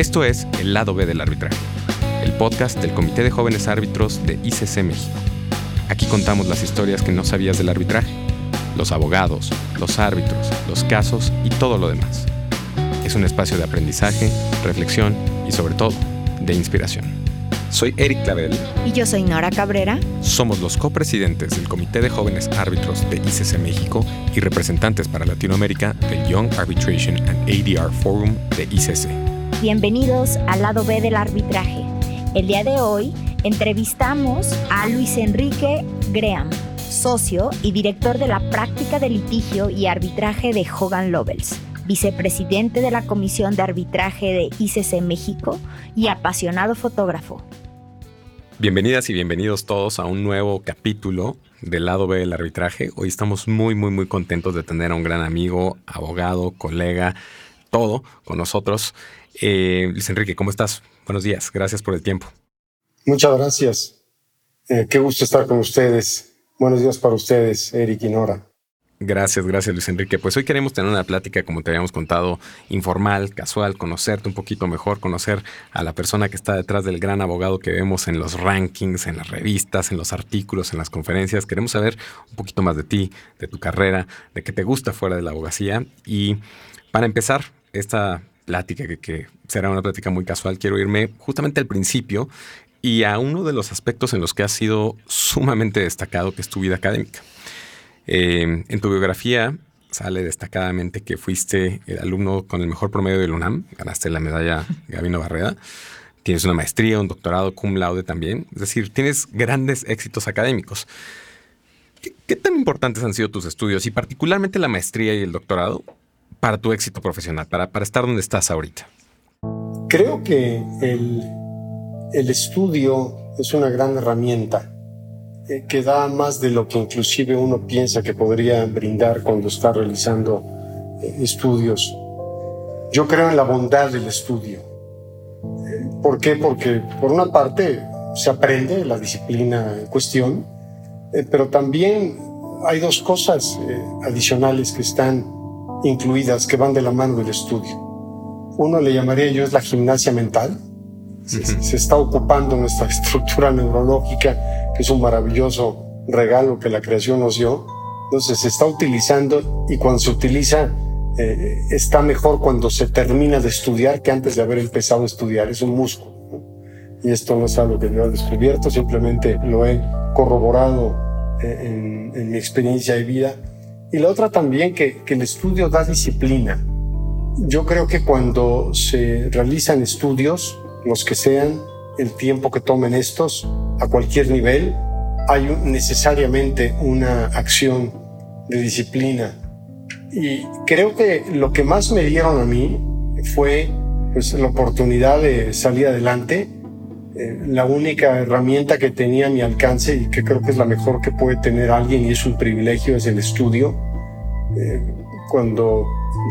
Esto es El lado B del arbitraje, el podcast del Comité de Jóvenes Árbitros de ICC México. Aquí contamos las historias que no sabías del arbitraje, los abogados, los árbitros, los casos y todo lo demás. Es un espacio de aprendizaje, reflexión y sobre todo de inspiración. Soy Eric Clavel. Y yo soy Nora Cabrera. Somos los copresidentes del Comité de Jóvenes Árbitros de ICC México y representantes para Latinoamérica del Young Arbitration and ADR Forum de ICC. Bienvenidos al lado B del arbitraje. El día de hoy entrevistamos a Luis Enrique Graham, socio y director de la práctica de litigio y arbitraje de Hogan Lovells, vicepresidente de la Comisión de Arbitraje de ICC México y apasionado fotógrafo. Bienvenidas y bienvenidos todos a un nuevo capítulo del lado B del arbitraje. Hoy estamos muy, muy, muy contentos de tener a un gran amigo, abogado, colega, todo con nosotros. Eh, Luis Enrique, ¿cómo estás? Buenos días, gracias por el tiempo. Muchas gracias. Eh, qué gusto estar con ustedes. Buenos días para ustedes, Eric y Nora. Gracias, gracias Luis Enrique. Pues hoy queremos tener una plática, como te habíamos contado, informal, casual, conocerte un poquito mejor, conocer a la persona que está detrás del gran abogado que vemos en los rankings, en las revistas, en los artículos, en las conferencias. Queremos saber un poquito más de ti, de tu carrera, de qué te gusta fuera de la abogacía. Y para empezar esta plática, que, será una plática muy casual, quiero irme justamente al principio y a uno de los aspectos en los que has sido sumamente destacado, que es tu vida académica. Eh, en tu biografía sale destacadamente que fuiste el alumno con el mejor promedio del UNAM, ganaste la medalla Gabino Barreda, tienes una maestría, un doctorado cum laude también, es decir, tienes grandes éxitos académicos. ¿Qué, ¿Qué, tan importantes han sido tus estudios y particularmente la maestría y el doctorado para tu éxito profesional, para, para estar donde estás ahorita? Creo que el, el estudio es una gran herramienta eh, que da más de lo que inclusive uno piensa que podría brindar cuando está realizando eh, estudios. Yo creo en la bondad del estudio. Eh, ¿Por qué? Porque por una parte se aprende la disciplina en cuestión, pero también hay dos cosas adicionales que están incluidas que van de la mano del estudio. Uno le llamaría yo es la gimnasia mental. Se, está ocupando nuestra estructura neurológica, que es un maravilloso regalo que la creación nos dio. Entonces se está utilizando y cuando se utiliza eh, está mejor cuando se termina de estudiar que antes de haber empezado a estudiar. Es un músculo. Y esto no es algo que yo he descubierto, simplemente lo he corroborado eh, en, en mi experiencia de vida y la otra también que, que el estudio da disciplina. Yo creo que cuando se realizan estudios, los que sean, el tiempo que tomen estos, a cualquier nivel, hay necesariamente una acción de disciplina. Y creo que lo que más me dieron a mí fue pues, la oportunidad de salir adelante. Eh, la única herramienta que tenía a mi alcance y que creo que es la mejor que puede tener alguien y es un privilegio es el estudio eh, cuando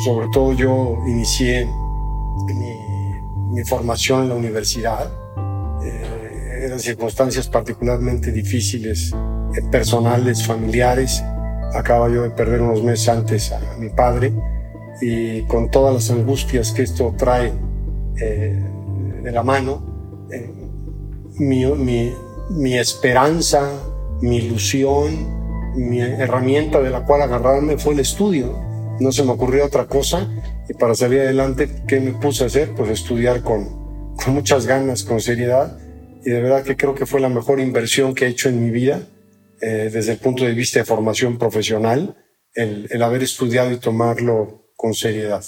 sobre todo yo inicié mi, formación en la universidad, eh, eran circunstancias particularmente difíciles, personales, familiares. Acaba yo de perder unos meses antes a mi padre y con todas las angustias que esto trae de la mano, mi, mi, mi esperanza, mi ilusión, mi herramienta de la cual agarrarme fue el estudio. No se me ocurrió otra cosa y para salir adelante, ¿qué me puse a hacer? Pues estudiar con, con muchas ganas, con seriedad y de verdad que creo que fue la mejor inversión que he hecho en mi vida eh, desde el punto de vista de formación profesional, el, el haber estudiado y tomarlo con seriedad.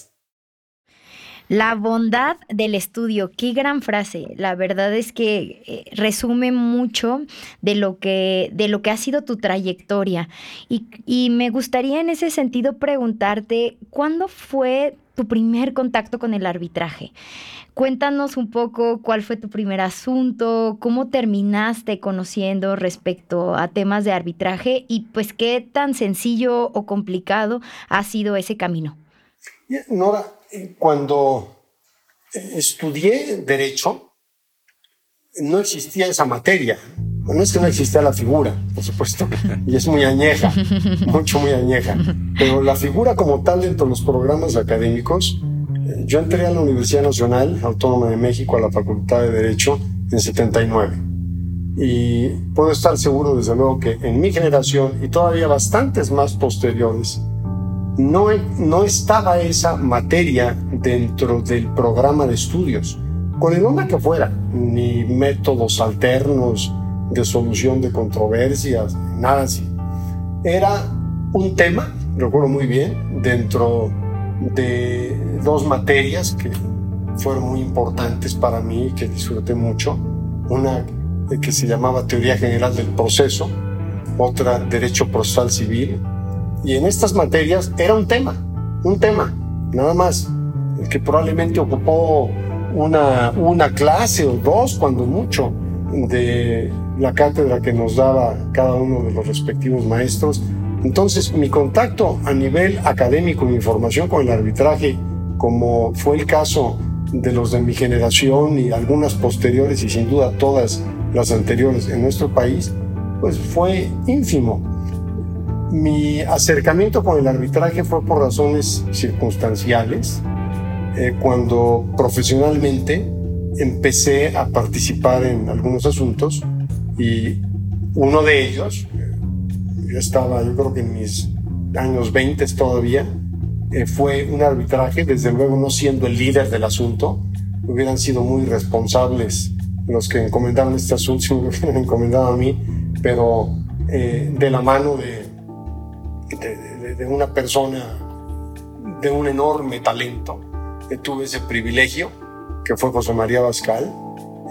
La bondad del estudio, qué gran frase. La verdad es que eh, resume mucho de lo que, de lo que ha sido tu trayectoria. Y, y me gustaría en ese sentido preguntarte, ¿cuándo fue tu primer contacto con el arbitraje? Cuéntanos un poco cuál fue tu primer asunto, cómo terminaste conociendo respecto a temas de arbitraje y pues qué tan sencillo o complicado ha sido ese camino. Nora, cuando estudié derecho, no existía esa materia. No es que no existía la figura, por supuesto, y es muy añeja, mucho muy añeja, pero la figura como tal dentro de los programas académicos Yo entré a la Universidad Nacional Autónoma de México, a la Facultad de Derecho, en 79. Y puedo estar seguro, desde luego, que en mi generación y todavía bastantes más posteriores, no, no estaba esa materia dentro del programa de estudios, con el nombre que fuera, ni métodos alternos de solución de controversias, nada así. Era un tema, recuerdo muy bien, dentro de dos materias que fueron muy importantes para mí y que disfruté mucho. Una que se llamaba Teoría General del Proceso, otra Derecho Procesal Civil. Y en estas materias era un tema, un tema, nada más, que probablemente ocupó una, una clase o dos, cuando mucho, de la cátedra que nos daba cada uno de los respectivos maestros. Entonces, mi contacto a nivel académico, mi formación con el arbitraje, como fue el caso de los de mi generación y algunas posteriores y sin duda todas las anteriores en nuestro país, pues fue ínfimo. Mi acercamiento con el arbitraje fue por razones circunstanciales. Eh, cuando profesionalmente empecé a participar en algunos asuntos y uno de ellos, eh, yo estaba, yo creo que en mis años 20 todavía, eh, fue un arbitraje, desde luego no siendo el líder del asunto, hubieran sido muy responsables los que encomendaron este asunto, si me hubieran encomendado a mí, pero de la mano de, de, una persona de un enorme talento, tuve ese privilegio, que fue José María Bascal,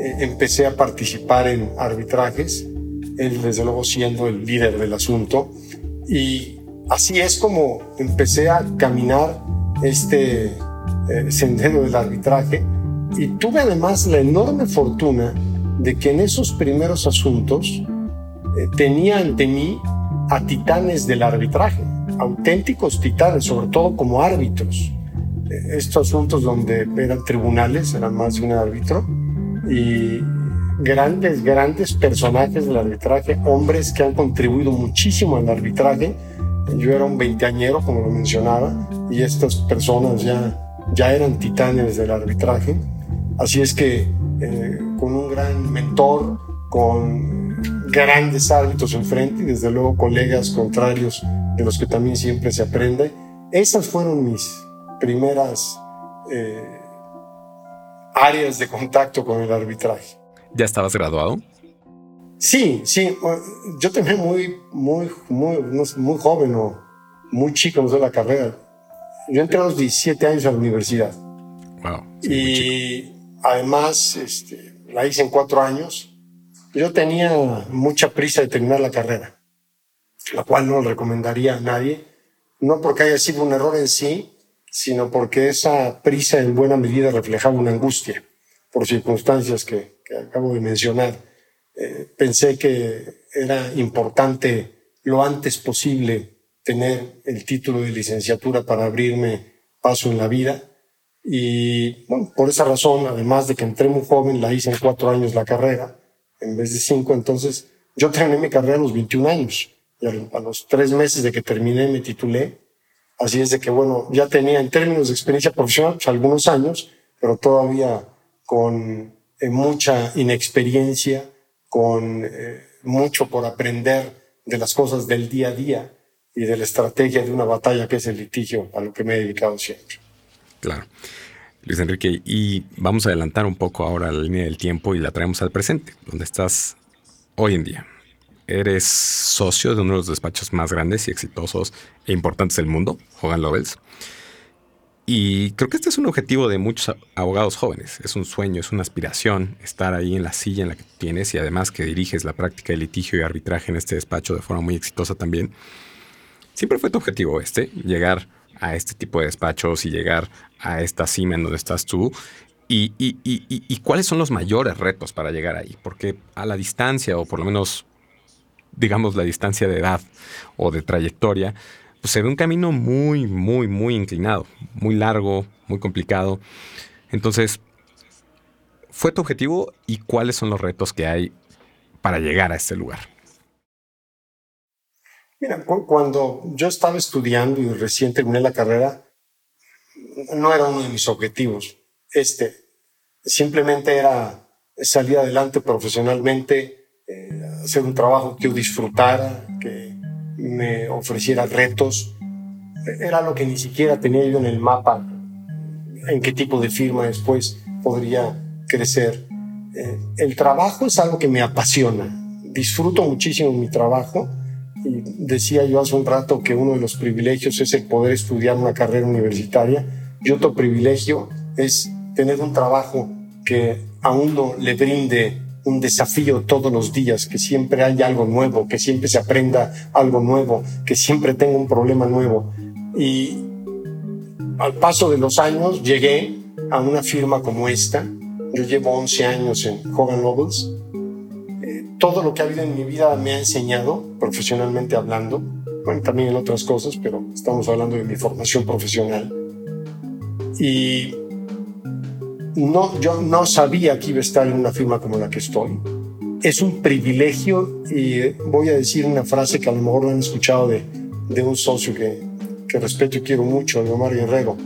eh, empecé a participar en arbitrajes, él desde luego siendo el líder del asunto, y así es como empecé a caminar este eh, sendero del arbitraje. Y tuve además la enorme fortuna de que en esos primeros asuntos eh, tenía ante mí a titanes del arbitraje, auténticos titanes, sobre todo como árbitros. estos asuntos donde eran tribunales, eran más de un árbitro, y grandes, grandes personajes del arbitraje, hombres que han contribuido muchísimo al arbitraje. Yo era un veinteañero, como lo mencionaba, y estas personas ya, ya eran titanes del arbitraje. Así es que eh, con un gran mentor, con grandes árbitros enfrente y desde luego colegas contrarios de los que también siempre se aprende, esas fueron mis primeras... Eh, áreas de contacto con el arbitraje. ¿Ya estabas graduado? Sí, sí. Yo también muy, muy, muy, muy joven o muy chico, no sé la carrera. Yo entré a los 17 años a la universidad. Wow. y además este, la hice en cuatro años. Yo tenía mucha prisa de terminar la carrera, la cual no le recomendaría a nadie. No porque haya sido un error en sí, sino porque esa prisa en buena medida reflejaba una angustia por circunstancias que, acabo de mencionar. Eh, pensé que era importante lo antes posible tener el título de licenciatura para abrirme paso en la vida. Y por esa razón, además de que entré muy joven, la hice en cuatro años la carrera, en vez de cinco. Entonces, yo terminé mi carrera a los 21 años. Y a los tres meses de que terminé me titulé Así es de que, bueno, ya tenía en términos de experiencia profesional pues, algunos años, pero todavía con eh, mucha inexperiencia, con eh, mucho por aprender de las cosas del día a día y de la estrategia de una batalla que es el litigio, a lo que me he dedicado siempre. Claro. Luis Enrique, y vamos a adelantar un poco ahora la línea del tiempo y la traemos al presente, donde estás hoy en día eres socio de uno de los despachos más grandes y exitosos e importantes del mundo, Hogan Lovells. Y creo que este es un objetivo de muchos abogados jóvenes. Es un sueño, es una aspiración estar ahí en la silla en la que tienes y además que diriges la práctica de litigio y arbitraje en este despacho de forma muy exitosa también. Siempre fue tu objetivo este, llegar a este tipo de despachos y llegar a esta cima en donde estás tú. Y, y cuáles son los mayores retos para llegar ahí? Porque a la distancia, o por lo menos digamos, la distancia de edad o de trayectoria, pues se ve un camino muy, muy, muy inclinado, muy largo, muy complicado. Entonces, ¿fue tu objetivo y cuáles son los retos que hay para llegar a este lugar? Mira, cuando yo estaba estudiando y recién terminé la carrera, no era uno de mis objetivos. Este, simplemente era salir adelante profesionalmente, eh, hacer un trabajo que yo disfrutara, que me ofreciera retos. Era lo que ni siquiera tenía yo en el mapa, en qué tipo de firma después podría crecer. Eh, el trabajo es algo que me apasiona. Disfruto muchísimo mi trabajo. Y decía yo hace un rato que uno de los privilegios es el poder estudiar una carrera universitaria y otro privilegio es tener un trabajo que a uno le brinde un desafío todos los días, que siempre haya algo nuevo, que siempre se aprenda algo nuevo, que siempre tenga un problema nuevo. Y al paso de los años llegué a una firma como esta. Yo llevo 11 años en Hogan Lovells. Eh, todo lo que ha habido en mi vida me ha enseñado, profesionalmente hablando, bueno, también en otras cosas, pero estamos hablando de mi formación profesional. Y no, yo no sabía que iba a estar en una firma como la que estoy. Es un privilegio y voy a decir una frase que a lo mejor lo han escuchado de, de un socio que, que, respeto y quiero mucho, de Omar Guerrero.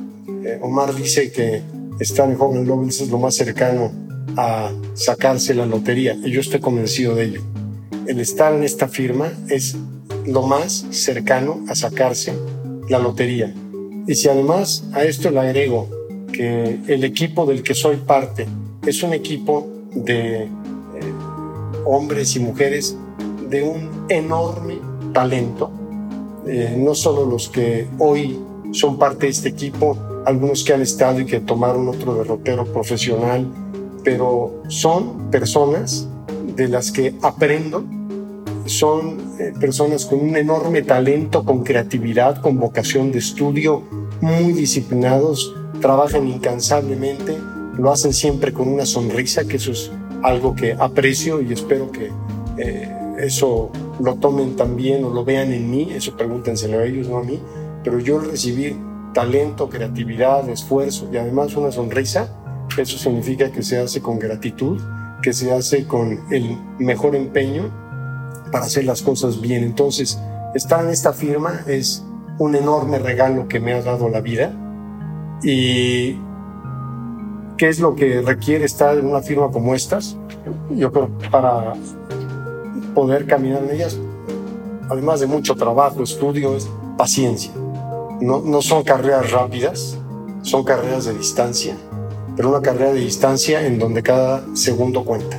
Eh, Omar dice que en Hogan Lovells es lo más cercano a sacarse la lotería y yo estoy convencido de ello. El estar en esta firma es lo más cercano a sacarse la lotería. Y si además a esto le agrego que el equipo del que soy parte es un equipo de eh, hombres y mujeres de un enorme talento. Eh, no solo los que hoy son parte de este equipo, algunos que han estado y que tomaron otro derrotero profesional, pero son personas de las que aprendo, son eh, personas con un enorme talento, con creatividad, con vocación de estudio, muy disciplinados, trabajan incansablemente, lo hacen siempre con una sonrisa, que eso es algo que aprecio y espero que eh, eso lo tomen también o lo vean en mí, eso pregúntenselo a ellos, no a mí, pero yo recibir talento, creatividad, esfuerzo y además una sonrisa, eso significa que se hace con gratitud, que se hace con el mejor empeño para hacer las cosas bien. Entonces, estar en esta firma es un enorme regalo que me ha dado la vida ¿Y qué es lo que requiere estar en una firma como estas? Yo creo para poder caminar en ellas, además de mucho trabajo, estudio, es paciencia. No, no son carreras rápidas, son carreras de distancia, pero una carrera de distancia en donde cada segundo cuenta,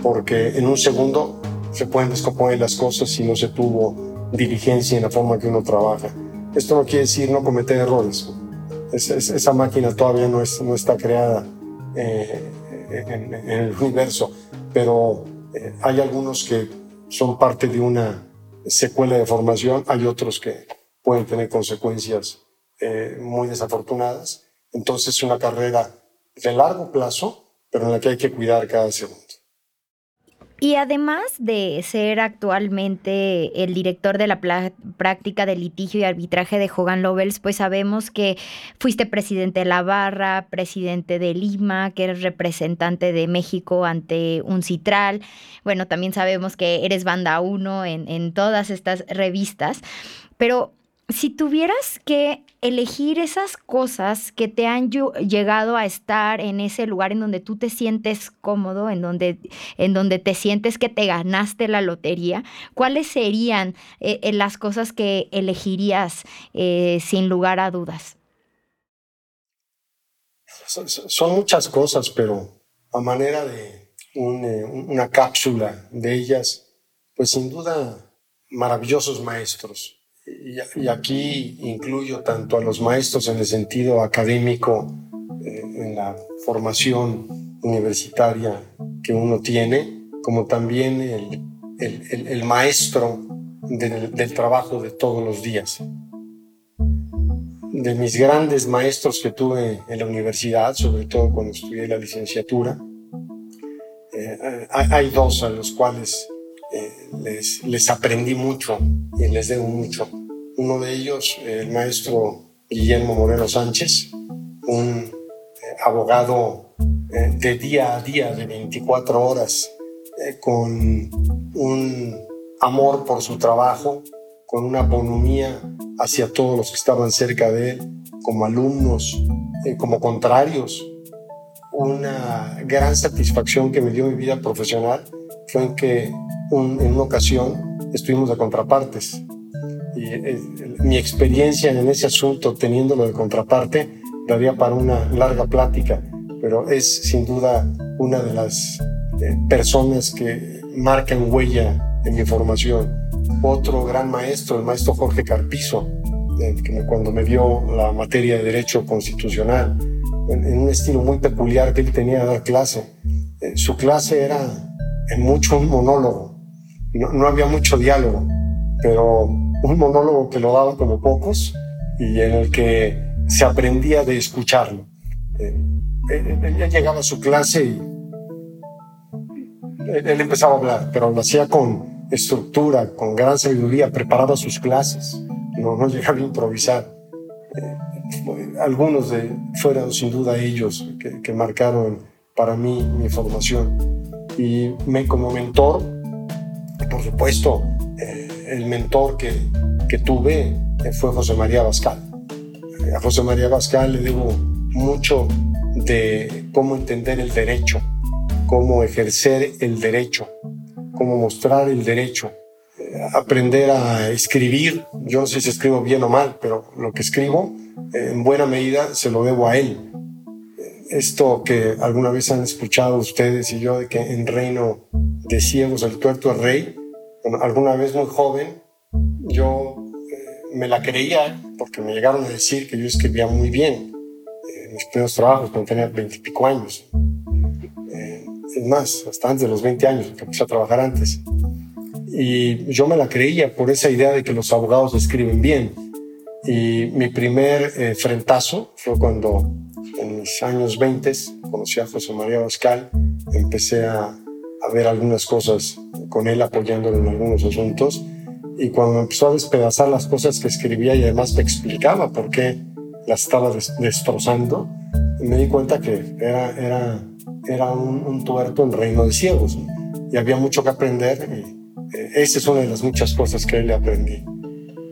porque en un segundo se pueden descomponer las cosas si no se tuvo diligencia en la forma que uno trabaja. Esto no quiere decir no cometer errores, esa máquina todavía no, es, no está creada eh, en, el universo, pero eh, hay algunos que son parte de una secuela de formación, hay otros que pueden tener consecuencias eh, muy desafortunadas. Entonces es una carrera de largo plazo, pero en la que hay que cuidar cada segundo. Y además de ser actualmente el director de la práctica de litigio y arbitraje de Hogan Lovells, pues sabemos que fuiste presidente de la Barra, presidente de Lima, que eres representante de México ante un Citral. Bueno, también sabemos que eres banda uno en, en todas estas revistas. Pero si tuvieras que elegir esas cosas que te han llegado a estar en ese lugar en donde tú te sientes cómodo, en donde, en donde te sientes que te ganaste la lotería, ¿cuáles serían eh, eh, las cosas que elegirías eh, sin lugar a dudas? Son muchas cosas, pero a manera de una cápsula de ellas, pues sin duda maravillosos maestros y, aquí incluyo tanto a los maestros en el sentido académico, eh, en la formación universitaria que uno tiene, como también el, el, el, maestro del, del, trabajo de todos los días. De mis grandes maestros que tuve en la universidad, sobre todo cuando estudié la licenciatura, eh, hay dos a los cuales eh, les, les aprendí mucho y les debo mucho. Uno de ellos, el maestro Guillermo Moreno Sánchez, un eh, abogado eh, de día a día, de 24 horas, eh, con un amor por su trabajo, con una bonomía hacia todos los que estaban cerca de él, como alumnos, como contrarios. Una gran satisfacción que me dio mi vida profesional fue en que en una ocasión estuvimos de contrapartes. Y eh, mi experiencia en ese asunto, teniéndolo de contraparte, daría para una larga plática, pero es sin duda una de las eh, personas que marcan huella en mi formación. Otro gran maestro, el maestro Jorge Carpizo, que cuando me dio la materia de Derecho Constitucional, en, un estilo muy peculiar que él tenía de dar clase. Eh, su clase era en mucho un monólogo, no, no había mucho diálogo, pero un monólogo que lo daba como pocos y en el que se aprendía de escucharlo. Eh, él, llegaba a su clase y él, empezaba a hablar, pero lo hacía con estructura, con gran sabiduría, preparaba sus clases, no, no llegaba a improvisar. Eh, algunos de fueron sin duda ellos que, marcaron para mí mi formación. Y me, como mentor, por supuesto, eh, el mentor que, que tuve fue José María Bascal. A José María Bascal le debo mucho de cómo entender el derecho, cómo ejercer el derecho, cómo mostrar el derecho, aprender a escribir. Yo no sé si escribo bien o mal, pero lo que escribo en buena medida se lo debo a él. Esto que alguna vez han escuchado ustedes y yo de que en reino de ciegos el tuerto es rey, alguna vez muy joven, yo eh, me la creía porque me llegaron a decir que yo escribía muy bien en mis primeros trabajos cuando tenía veintipico años. Eh, es más, hasta antes de los 20 años, que empecé a trabajar antes. Y yo me la creía por esa idea de que los abogados escriben bien. Y mi primer eh, frentazo fue cuando en mis años 20 conocí a José María Bascal, empecé a, a ver algunas cosas con él apoyándolo en algunos asuntos. Y cuando empezó a despedazar las cosas que escribía y además me explicaba por qué las estaba destrozando, me di cuenta que era, era, era un, un tuerto en reino de ciegos. Y había mucho que aprender y esa es una de las muchas cosas que le aprendí.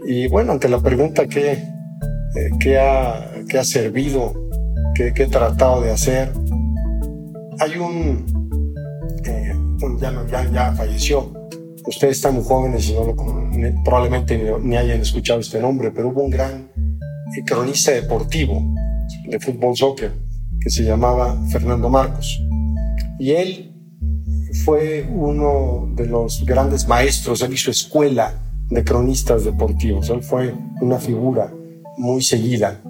Y bueno, ante la pregunta qué, eh, qué, ha, qué ha servido, qué, qué, he tratado de hacer, hay un, ya, ya, ya, falleció. Ustedes están muy jóvenes y no probablemente ni, hayan escuchado este nombre, pero hubo un gran cronista deportivo de fútbol soccer que se llamaba Fernando Marcos. Y él fue uno de los grandes maestros, él hizo escuela de cronistas deportivos, él fue una figura muy seguida.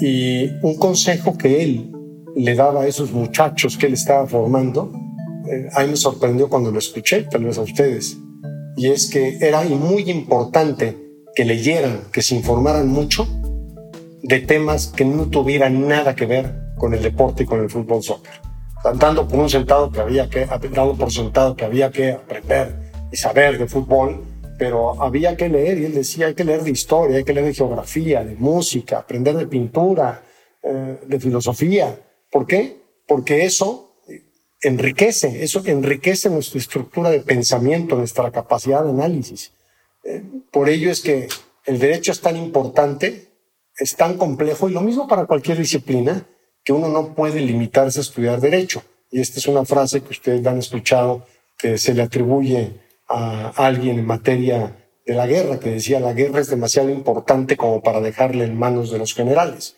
Y un consejo que él le daba a esos muchachos que él estaba formando, a mí me sorprendió cuando lo escuché, tal vez a ustedes, y es que era muy importante que leyeran, que se informaran mucho de temas que no tuvieran nada que ver con el deporte y con el fútbol soccer dando por un sentado que había que, dado por sentado que había que aprender y saber de fútbol, pero había que leer, y él decía, hay que leer de historia, hay que leer de geografía, de música, aprender de pintura, eh, de filosofía. ¿Por qué? Porque eso enriquece, eso enriquece nuestra estructura de pensamiento, nuestra capacidad de análisis. Eh, por ello es que el derecho es tan importante, es tan complejo, y lo mismo para cualquier disciplina, que uno no puede limitarse a estudiar derecho. Y esta es una frase que ustedes han escuchado que se le atribuye a alguien en materia de la guerra, que decía la guerra es demasiado importante como para dejarle en manos de los generales.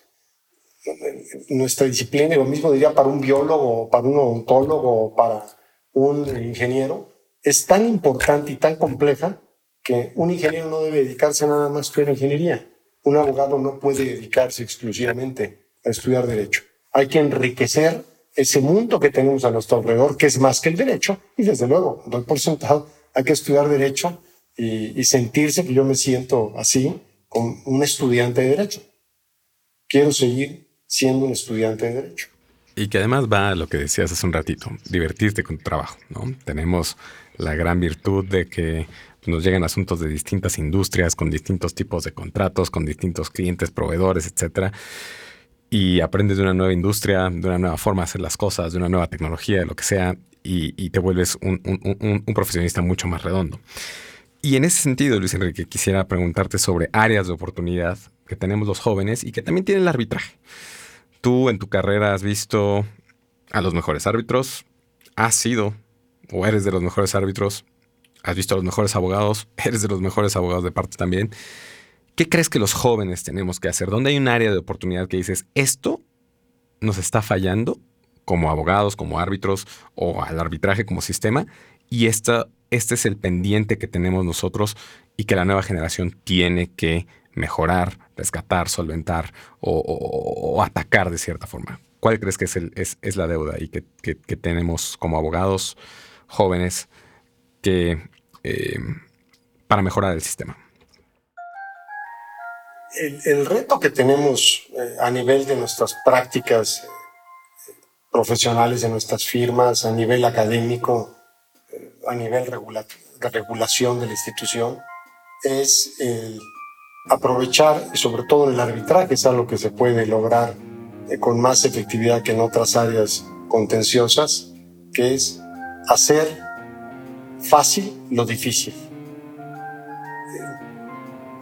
Nuestra disciplina, y lo mismo diría para un biólogo, para un odontólogo, para un ingeniero, es tan importante y tan compleja que un ingeniero no debe dedicarse nada más a estudiar ingeniería. Un abogado no puede dedicarse exclusivamente a estudiar derecho hay que enriquecer ese mundo que tenemos a nuestro alrededor, que es más que el derecho, y desde luego, doy por sentado, hay que estudiar derecho y, sentirse que yo me siento así, como un estudiante de derecho. Quiero seguir siendo un estudiante de derecho. Y que además va a lo que decías hace un ratito, divertirte con tu trabajo, ¿no? Tenemos la gran virtud de que nos llegan asuntos de distintas industrias, con distintos tipos de contratos, con distintos clientes, proveedores, etcétera y aprendes de una nueva industria, de una nueva forma de hacer las cosas, de una nueva tecnología, de lo que sea, y, te vuelves un, profesionista mucho más redondo. Y en ese sentido, Luis Enrique, quisiera preguntarte sobre áreas de oportunidad que tenemos los jóvenes y que también tienen el arbitraje. Tú en tu carrera has visto a los mejores árbitros, has sido o eres de los mejores árbitros, has visto a los mejores abogados, eres de los mejores abogados de parte también. ¿Qué crees que los jóvenes tenemos que hacer? ¿Dónde hay un área de oportunidad que dices, esto nos está fallando como abogados, como árbitros o al arbitraje como sistema? Y esta, este es el pendiente que tenemos nosotros y que la nueva generación tiene que mejorar, rescatar, solventar o, atacar de cierta forma. ¿Cuál crees que es, el, la deuda y que, tenemos como abogados jóvenes que, eh, para mejorar el sistema? El, reto que tenemos eh, a nivel de nuestras prácticas eh, profesionales, de nuestras firmas, a nivel académico, a nivel de regulación de la institución, es aprovechar, y sobre todo el arbitraje, es algo que se puede lograr con más efectividad que en otras áreas contenciosas, que es hacer fácil lo difícil.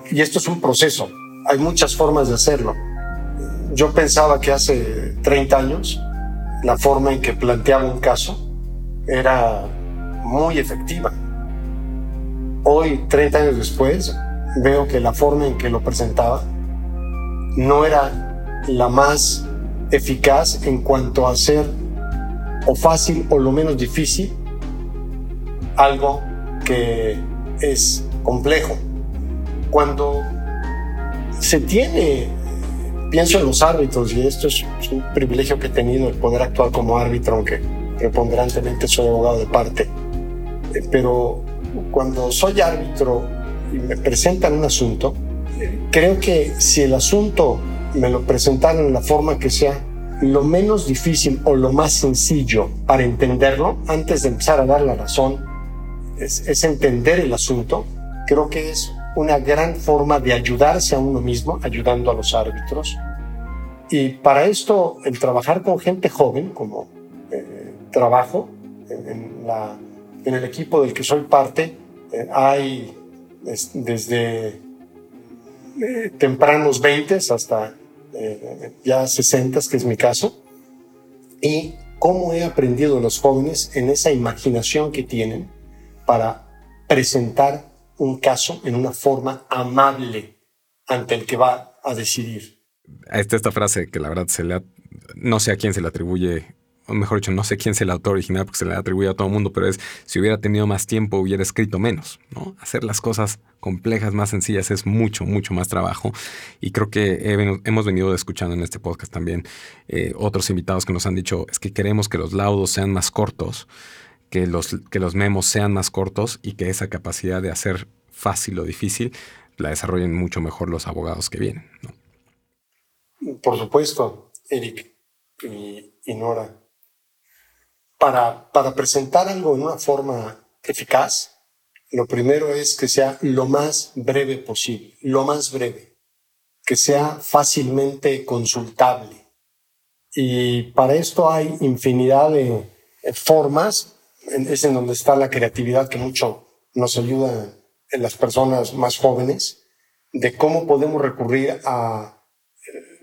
Y esto es un proceso, hay muchas formas de hacerlo. Yo pensaba que hace 30 años la forma en que planteaba un caso era muy efectiva. Hoy, 30 años después, veo que la forma en que lo presentaba no era la más eficaz en cuanto a hacer o fácil o lo menos difícil algo que es complejo. Cuando se tiene, pienso en los árbitros, y esto es un privilegio que he tenido el poder actuar como árbitro, aunque preponderantemente soy abogado de parte, eh, pero cuando soy árbitro me presentan un asunto, creo que si el asunto me lo presentaron en la forma que sea lo menos difícil o lo más sencillo para entenderlo, antes de empezar a dar la razón, es, entender el asunto. Creo que es una gran forma de ayudarse a uno mismo, ayudando a los árbitros. Y para esto, el trabajar con gente joven, como eh, trabajo en, el equipo del que soy parte, eh, hay desde eh, tempranos 20 hasta ya 60, que es mi caso, y cómo he aprendido a los jóvenes en esa imaginación que tienen para presentar un caso en una forma amable ante el que va a decidir. Esta esta frase que la verdad se le no sé a quién se le atribuye, mejor dicho, no sé quién es el autor original porque se le atribuye a todo el mundo, pero es si hubiera tenido más tiempo hubiera escrito menos, ¿no? Hacer las cosas complejas, más sencillas es mucho, mucho más trabajo y creo que hemos venido escuchando en este podcast también eh, otros invitados que nos han dicho es que queremos que los laudos sean más cortos que los, que los memos sean más cortos y que esa capacidad de hacer fácil o difícil la desarrollen mucho mejor los abogados que vienen. Por supuesto, Eric y, Nora. Para, presentar algo en una forma eficaz, lo primero es que sea lo más breve posible, lo más breve, que sea fácilmente consultable. Y para esto hay infinidad de formas es en donde está la creatividad que mucho nos ayuda en las personas más jóvenes, de cómo podemos recurrir a eh,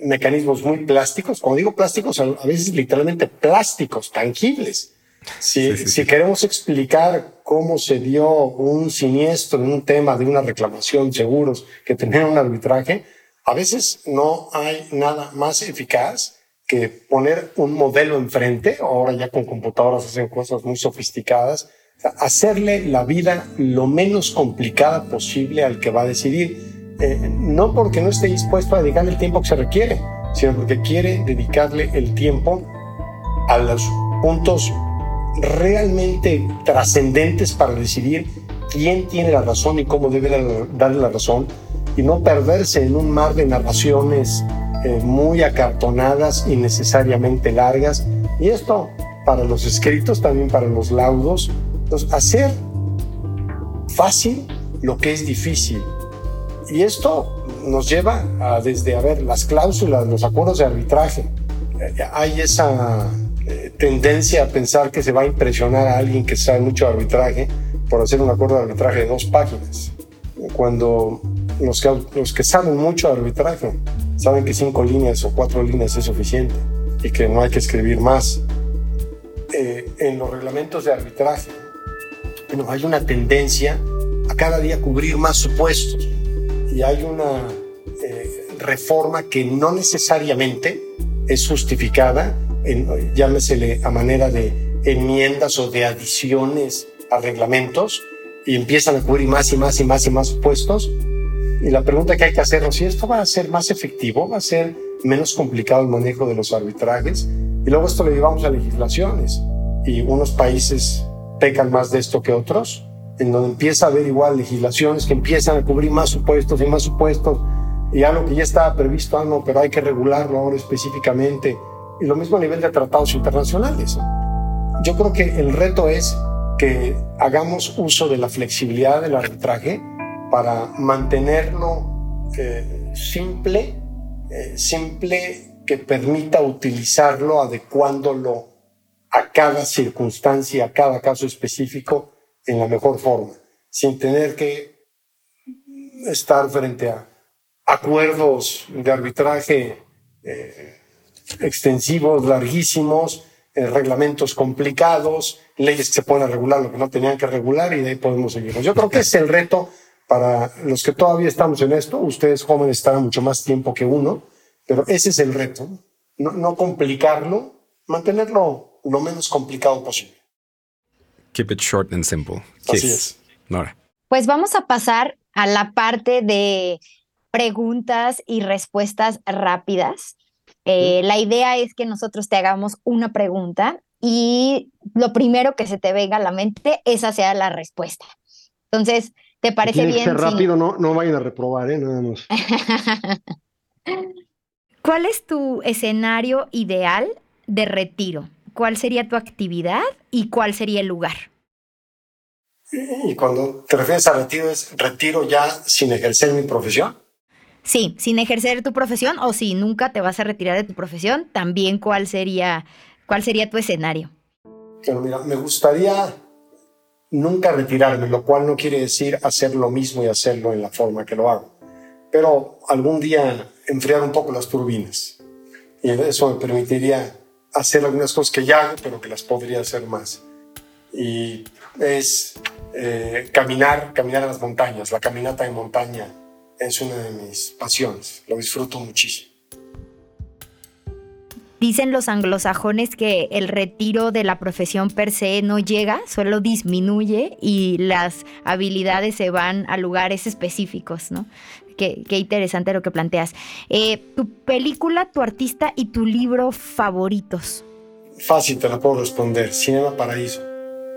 mecanismos muy plásticos, como digo plásticos, a veces literalmente plásticos, tangibles. Si, si queremos explicar cómo se dio un siniestro en un tema de una reclamación, seguros, que tener un arbitraje, a veces no hay nada más eficaz que poner un modelo enfrente, ahora ya con computadoras hacen cosas muy sofisticadas, hacerle la vida lo menos complicada posible al que va a decidir. Eh, no porque no esté dispuesto a dedicarle el tiempo que se requiere, sino porque quiere dedicarle el tiempo a los puntos realmente trascendentes para decidir quién tiene la razón y cómo debe darle la razón y no perderse en un mar de narraciones eh, muy acartonadas y necesariamente largas. Y esto para los escritos, también para los laudos. Entonces, hacer fácil lo que es difícil. Y esto nos lleva a desde, a ver, las cláusulas, los acuerdos de arbitraje. Eh, hay esa eh, tendencia a pensar que se va a impresionar a alguien que sabe mucho de arbitraje por hacer un acuerdo de arbitraje de dos páginas. Cuando los que, saben mucho de arbitraje saben que cinco líneas o cuatro líneas es suficiente y que no hay que escribir más. Eh, en los reglamentos de arbitraje, bueno, hay una tendencia a cada día cubrir más supuestos y hay una eh, reforma que no necesariamente es justificada, en, a manera de enmiendas o de adiciones a reglamentos y empiezan a cubrir más y más y más y más supuestos. Y la pregunta que hay que hacernos, si esto va a ser más efectivo, va a ser menos complicado el manejo de los arbitrajes, y luego esto lo llevamos a legislaciones, y unos países pecan más de esto que otros, en donde empieza a haber igual legislaciones que empiezan a cubrir más supuestos y más supuestos, y algo que ya estaba previsto, ah, no, pero hay que regularlo ahora específicamente, y lo mismo a nivel de tratados internacionales. Yo creo que el reto es que hagamos uso de la flexibilidad del arbitraje para mantenerlo eh, simple, eh, simple que permita utilizarlo adecuándolo a cada circunstancia, a cada caso específico en la mejor forma, sin tener que estar frente a acuerdos de arbitraje eh, extensivos, larguísimos, eh, reglamentos complicados, leyes que se pueden regular lo que no tenían que regular y de ahí podemos seguir. Yo creo que es el reto para los que todavía estamos en esto. Ustedes jóvenes estarán mucho más tiempo que uno, pero ese es el reto. No, no complicarlo, mantenerlo lo menos complicado posible. Keep it short and simple. Así es. Nora. Pues vamos a pasar a la parte de preguntas y respuestas rápidas. Eh, la idea es que nosotros te hagamos una pregunta y lo primero que se te venga a la mente, esa sea la respuesta. Entonces, ¿te parece bien? Que rápido, no, no vayan a reprobar, ¿eh? Nada más. ¿Cuál es tu escenario ideal de retiro? Cuál sería tu actividad y cuál sería el lugar. Y cuando te refieres a retiro, ¿es retiro ya sin ejercer mi profesión? Sí, sin ejercer tu profesión o si nunca te vas a retirar de tu profesión, también cuál sería, cuál sería tu escenario. Pero mira, me gustaría nunca retirarme, lo cual no quiere decir hacer lo mismo y hacerlo en la forma que lo hago. Pero algún día enfriar un poco las turbinas. Y eso me permitiría hacer algunas cosas que ya hago, pero que las podría hacer más. Y es eh, caminar, caminar a las montañas. La caminata en montaña es una de mis pasiones. Lo disfruto muchísimo. Dicen los anglosajones que el retiro de la profesión per se no llega, solo disminuye y las habilidades se van a lugares específicos, ¿no? Qué, interesante lo que planteas. Eh, ¿Tu película, tu artista y tu libro favoritos? Fácil, te la puedo responder. Cinema Paraíso,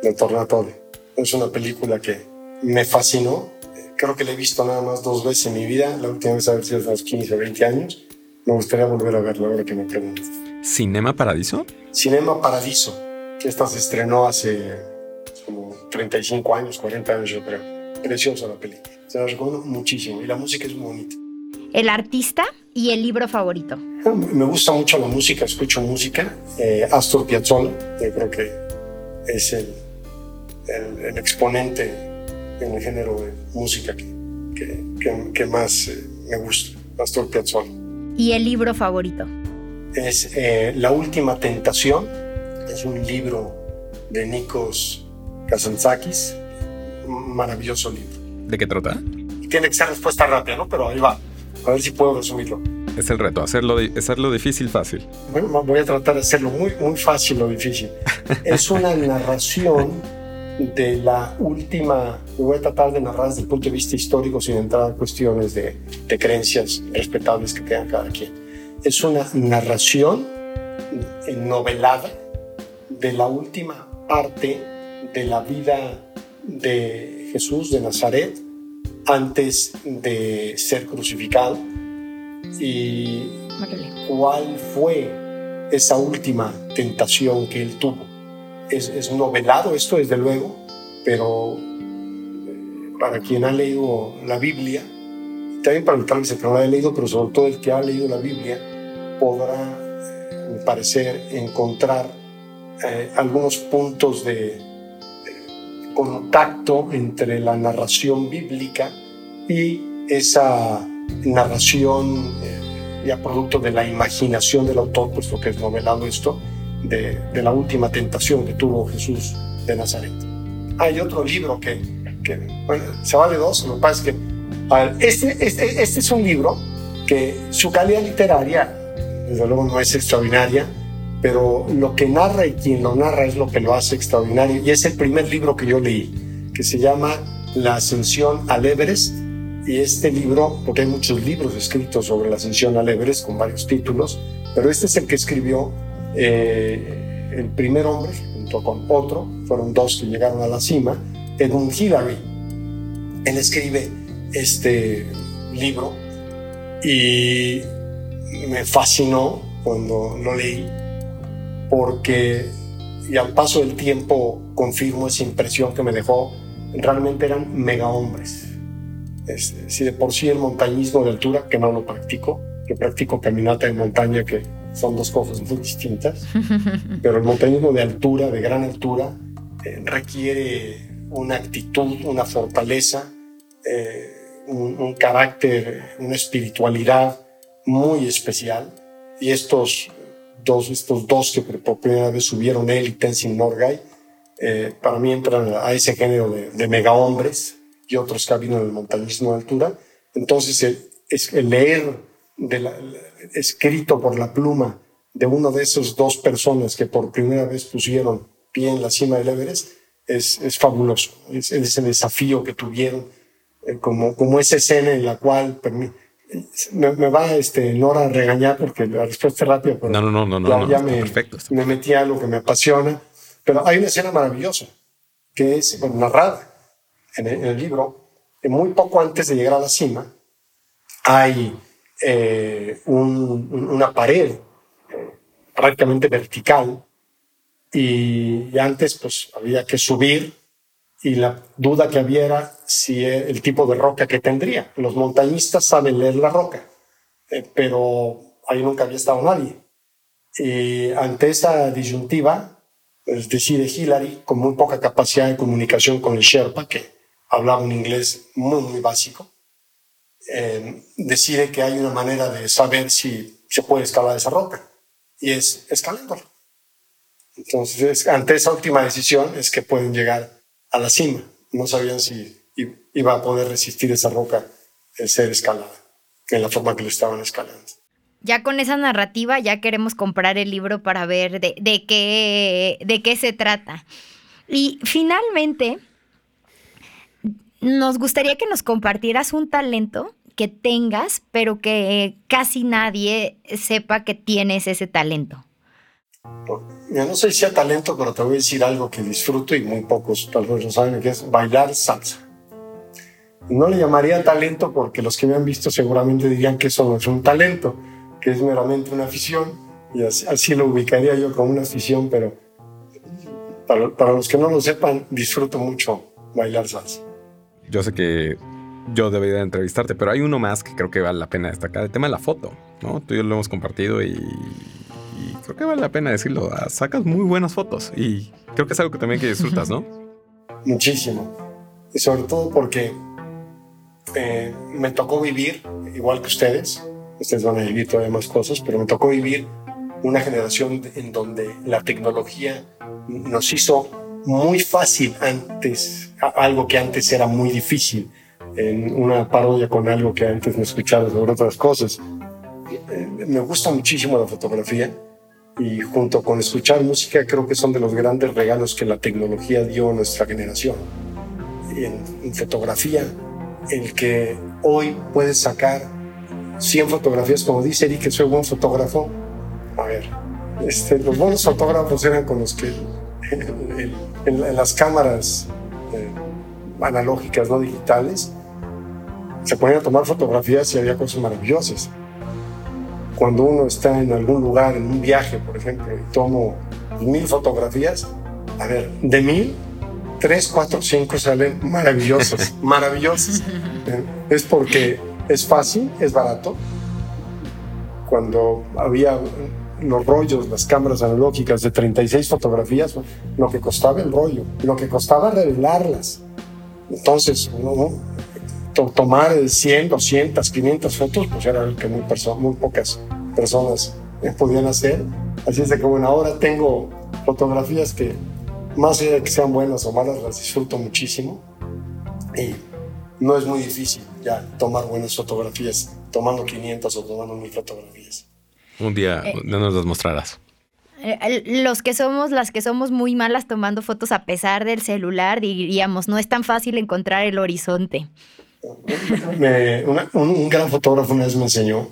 de Tornatore. Es una película que me fascinó. Creo que la he visto nada más dos veces en mi vida. La última vez haber sido hace unos 15 o 20 años. Me gustaría volver a verla ahora que me preguntas. ¿Cinema Paradiso? Cinema Paradiso, que esta se estrenó hace como 35 años, 40 años yo creo. Preciosa la película. Se la recomiendo muchísimo y la música es muy bonita. ¿El artista y el libro favorito? Me gusta mucho la música, escucho música. Eh, Astor Piazzolla, yo creo que es el, el, exponente en el género de música que, que, que, más eh, me gusta, Astor Piazzolla. ¿Y el libro favorito? Es eh, La Última Tentación, es un libro de Nikos Kazantzakis, maravilloso libro. ¿De qué trata? Tiene que ser respuesta rápida, ¿no? Pero ahí va. A ver si puedo resumirlo. Es el reto, hacerlo, hacerlo difícil fácil. Bueno, voy a tratar de hacerlo muy, muy fácil o difícil. es una narración de la última, voy a tratar de narrar desde el punto de vista histórico sin entrar a cuestiones de, de creencias respetables que tenga cada quien. Es una narración novelada de la última parte de la vida de Jesús de Nazaret antes de ser crucificado y cuál fue esa última tentación que él tuvo. Es, novelado esto, desde luego, pero eh, para quien ha leído la Biblia, también para el que no la ha leído, pero sobre todo el que ha leído la Biblia, podrá, me eh, parecer, encontrar eh, algunos puntos de, contacto entre la narración bíblica y esa narración eh, ya producto de la imaginación del autor, puesto que es novelado esto, de, la última tentación que tuvo Jesús de Nazaret. Hay otro libro que, se vale dos, lo que pasa es que este, este, este es un libro que su calidad literaria, desde luego, no es extraordinaria, pero lo que narra y quien lo narra es lo que lo hace extraordinario. Y es el primer libro que yo leí, que se llama La Ascensión al Everest. Y este libro, porque hay muchos libros escritos sobre la ascensión al Everest con varios títulos, pero este es el que escribió eh, el primer hombre, junto con otro, fueron dos que llegaron a la cima, Edmund Hillary. Él escribe este libro y me fascinó cuando lo leí porque y al paso del tiempo confirmo esa impresión que me dejó, realmente eran mega hombres. si de por sí el montañismo de altura, que no lo practico, que practico caminata de montaña, que son dos cosas muy distintas, pero el montañismo de altura, de gran altura, eh, requiere una actitud, una fortaleza, eh, un, carácter, una espiritualidad muy especial. Y estos dos, estos dos que por primera vez subieron él y Tenzin Norgay, eh, para mí entran a ese género de, mega hombres y otros que habido en el montañismo de altura. Entonces, el, el leer de escrito por la pluma de uno de esos dos personas que por primera vez pusieron pie en la cima del Everest es, es fabuloso. Es, es el desafío que tuvieron eh, como, como esa escena en la cual me, me, va este, Nora a regañar porque la respuesta es rápida. Pero no, no, no, no, ya, me, perfecto, me metí a lo que me apasiona. Pero hay una escena maravillosa que es narrada en el, libro. muy poco antes de llegar a la cima, hay eh, un, una pared prácticamente vertical y, y antes pues había que subir y la duda que había era si el tipo de roca que tendría. Los montañistas saben leer la roca, eh, pero ahí nunca había estado nadie. Y ante esa disyuntiva, decide Hillary, con muy poca capacidad de comunicación con el Sherpa, que hablaba un inglés muy, muy básico, eh, decide que hay una manera de saber si se puede escalar esa roca, y es escalándola. Entonces, ante esa última decisión es que pueden llegar a la cima. No sabían si iba a poder resistir esa roca el ser escalada, en la forma que lo estaban escalando. Ya con esa narrativa ya queremos comprar el libro para ver de, de qué, de qué se trata. Y finalmente, nos gustaría que nos compartieras un talento que tengas, pero que casi nadie sepa que tienes ese talento. Yo no sé si sea talento, pero te voy a decir algo que disfruto y muy pocos tal vez lo saben, que es bailar salsa. No le llamaría talento porque los que me han visto seguramente dirían que eso no es un talento, que es meramente una afición, y así, lo ubicaría yo como una afición, pero para, para los que no lo sepan, disfruto mucho bailar salsa. Yo sé que yo debería entrevistarte, pero hay uno más que creo que vale la pena destacar, el tema de la foto, ¿no? Tú y yo lo hemos compartido y creo que vale la pena decirlo. Ah, sacas muy buenas fotos y creo que es algo que también que disfrutas, ¿no? Muchísimo. Y sobre todo porque eh, me tocó vivir, igual que ustedes, ustedes van a vivir todavía más cosas, pero me tocó vivir una generación en donde la tecnología nos hizo muy fácil antes, algo que antes era muy difícil, en una parodia con algo que antes no escuchaba sobre otras cosas. Eh, me gusta muchísimo la fotografía y junto con escuchar música creo que son de los grandes regalos que la tecnología dio a nuestra generación. En, fotografía, el que hoy puedes sacar 100 fotografías, como dice Eric, que soy buen fotógrafo. A ver, este, los buenos fotógrafos eran con los que en, las cámaras eh, analógicas, no digitales, se ponían a tomar fotografías y había cosas maravillosas cuando uno está en algún lugar, en un viaje, por ejemplo, y tomo mil fotografías, a ver, de mil, tres, cuatro, cinco salen maravillosos, maravillosos. Eh, es porque es fácil, es barato. Cuando había los rollos, las cámaras analógicas de 36 fotografías, lo que costaba el rollo, lo que costaba revelarlas. Entonces, uno tomar 100, 200, 500 fotos, pues era algo que muy, muy pocas personas podían hacer. Así es de que bueno, ahora tengo fotografías que más allá de que sean buenas o malas, las disfruto muchísimo. Y no es muy difícil ya tomar buenas fotografías, tomando 500 o tomando 1000 fotografías. Un día eh, no nos las mostrarás. Eh, los que somos, las que somos muy malas tomando fotos a pesar del celular, diríamos, no es tan fácil encontrar el horizonte. Un, gran fotógrafo una vez me enseñó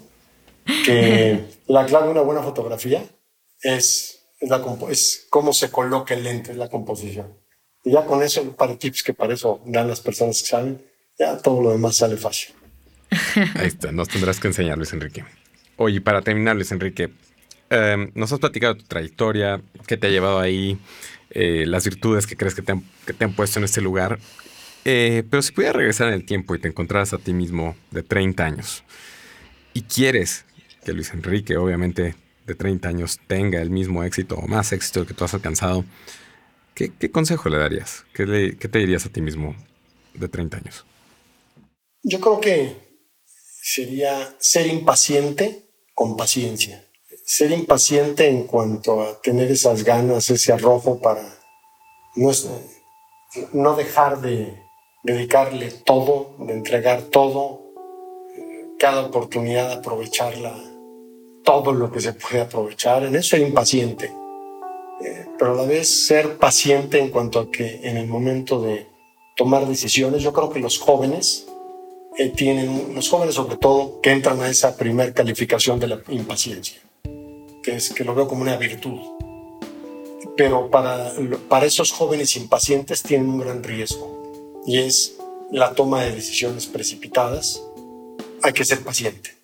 que la clave de una buena fotografía es, la, es cómo se coloca el lente, la composición. Y ya con eso, para tips que para eso dan las personas que saben, ya todo lo demás sale fácil. Ahí está, nos tendrás que enseñar, Luis Enrique. Oye, para terminar, Luis Enrique, em, nos has platicado tu trayectoria, qué te ha llevado ahí, eh, las virtudes que crees que te han, puesto en este lugar. Eh, pero si pudieras regresar en el tiempo y te encontraras a ti mismo de 30 años y quieres que Luis Enrique, obviamente de 30 años, tenga el mismo éxito o más éxito que tú has alcanzado, ¿qué, consejo le darías? ¿Qué, ¿Qué te dirías a ti mismo de 30 años? Yo creo que sería ser impaciente con paciencia. Ser impaciente en cuanto a tener esas ganas, ese arrojo para no, no dejar de dedicarle todo, de entregar todo, cada oportunidad aprovecharla, todo lo que se puede aprovechar. En eso ser impaciente, eh, pero a la vez ser paciente en cuanto a que en el momento de tomar decisiones, yo creo que los jóvenes eh, tienen, los jóvenes sobre todo, que entran a esa primer calificación de la impaciencia, que es que lo veo como una virtud. Pero para, para esos jóvenes impacientes tienen un gran riesgo y es la toma de decisiones precipitadas. Hay que ser paciente.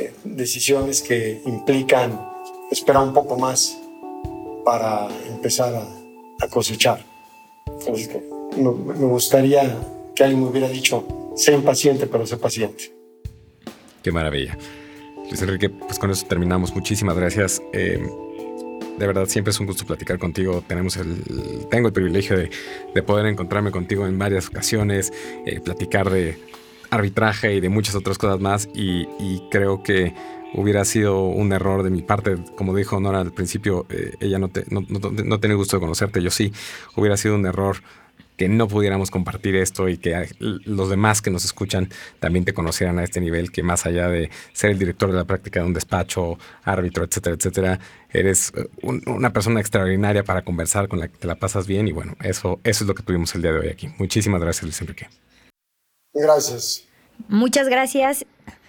Eh, decisiones que implican esperar un poco más para empezar a, cosechar. Entonces, me, me gustaría que alguien me hubiera dicho, sé impaciente, pero sé paciente. Qué maravilla. Luis Enrique, pues con eso terminamos. Muchísimas gracias. Eh, de verdad, siempre es un gusto platicar contigo. Tenemos el, tengo el privilegio de, poder encontrarme contigo en varias ocasiones, eh, platicar de arbitraje y de muchas otras cosas más. Y, creo que hubiera sido un error de mi parte, como dijo Nora al principio, eh, ella no, te, no, no tenía gusto de conocerte, yo sí, hubiera sido un error que no pudiéramos compartir esto y que los demás que nos escuchan también te conocieran a este nivel, que más allá de ser el director de la práctica de un despacho, árbitro, etcétera, etcétera, eres eh, una persona extraordinaria para conversar con la que te la pasas bien y bueno, eso, eso es lo que tuvimos el día de hoy aquí. Muchísimas gracias, Luis Enrique. Gracias. Muchas gracias.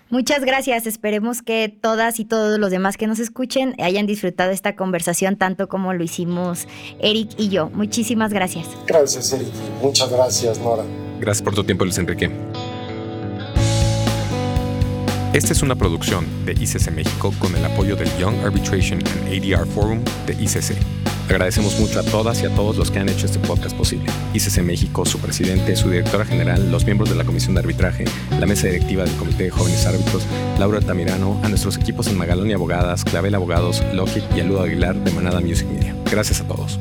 Muchas gracias. Esperemos que todas y todos los demás que nos escuchen hayan disfrutado esta conversación tanto como lo hicimos Eric y yo. Muchísimas gracias. Gracias, Eric. Muchas gracias, Nora. Gracias por tu tiempo, Luis Enrique. Esta es una producción de ICC México con el apoyo del Young Arbitration and ADR Forum de ICC. Agradecemos mucho a todas y a todos los que han hecho este podcast posible. ICC México, su presidente, su directora general, los miembros de la Comisión de Arbitraje, la mesa directiva del Comité de Jóvenes Árbitros, Laura Tamirano, a nuestros equipos en Magalón y Abogadas, Clavel Abogados, Lockheed y Aludo Aguilar de Manada Music Media. Gracias a todos.